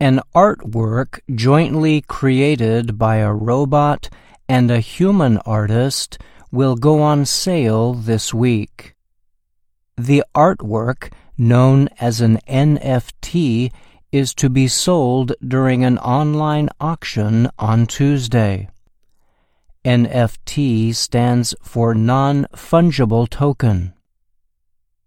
An artwork jointly created by a robot and a human artist will go on sale this week. The artwork, known as an NFT, is to be sold during an online auction on Tuesday. NFT stands for Non Fungible Token.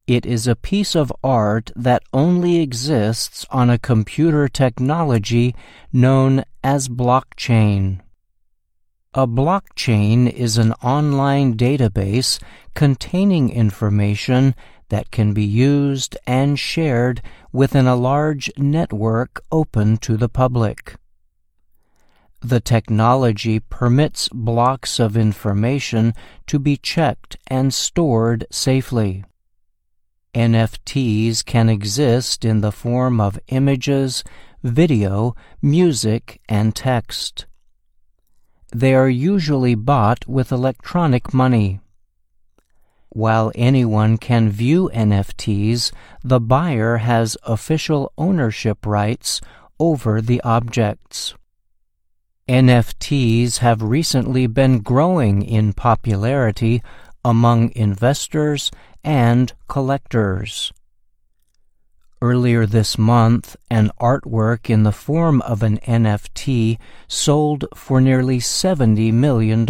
It is a piece of art that only exists on a computer technology known as blockchain. A blockchain is an online database containing information that can be used and shared within a large network open to the public. The technology permits blocks of information to be checked and stored safely. NFTs can exist in the form of images, video, music, and text. They are usually bought with electronic money. While anyone can view NFTs, the buyer has official ownership rights over the objects. NFTs have recently been growing in popularity among investors and collectors. Earlier this month, an artwork in the form of an NFT sold for nearly $70 million.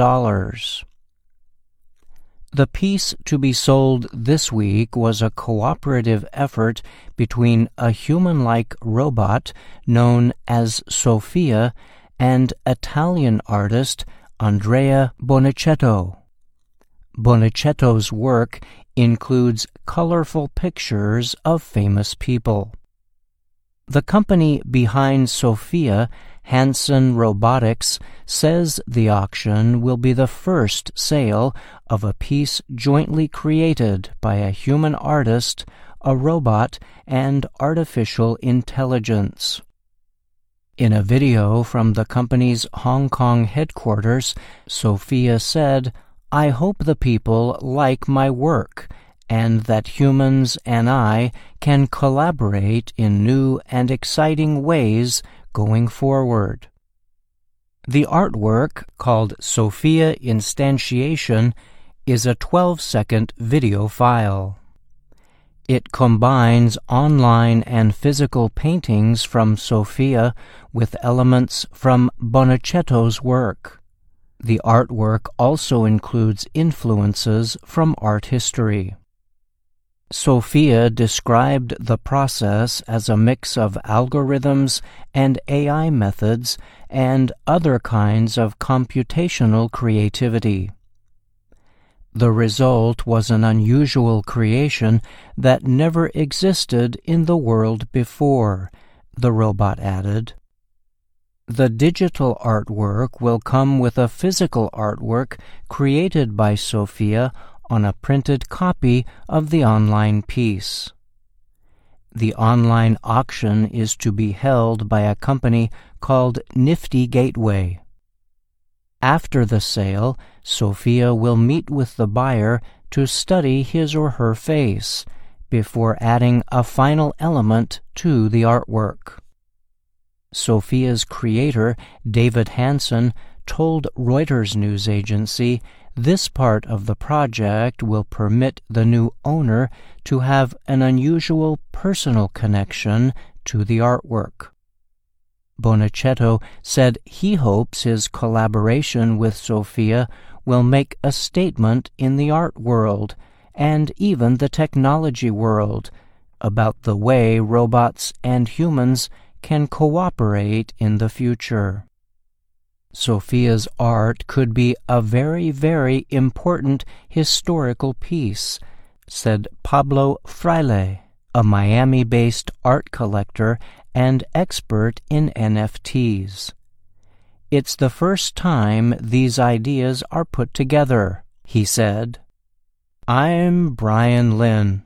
The piece to be sold this week was a cooperative effort between a human like robot known as Sophia and Italian artist Andrea Bonaceto. Bonaceto's work includes colorful pictures of famous people. The company behind Sophia, Hanson Robotics, says the auction will be the first sale of a piece jointly created by a human artist, a robot, and artificial intelligence. In a video from the company's Hong Kong headquarters, Sophia said, I hope the people like my work and that humans and I can collaborate in new and exciting ways going forward. The artwork, called Sophia Instantiation, is a 12 second video file. It combines online and physical paintings from Sophia with elements from Bonaceto's work. The artwork also includes influences from art history. Sophia described the process as a mix of algorithms and AI methods and other kinds of computational creativity. The result was an unusual creation that never existed in the world before, the robot added. The digital artwork will come with a physical artwork created by Sophia on a printed copy of the online piece. The online auction is to be held by a company called Nifty Gateway. After the sale, Sophia will meet with the buyer to study his or her face before adding a final element to the artwork. Sophia's creator, David Hanson, told Reuters news agency this part of the project will permit the new owner to have an unusual personal connection to the artwork. Bonaceto said he hopes his collaboration with Sophia will make a statement in the art world and even the technology world about the way robots and humans can cooperate in the future. Sophia's art could be a very, very important historical piece, said Pablo Fraile, a Miami based art collector and expert in NFTs. It's the first time these ideas are put together, he said. I'm Brian Lynn.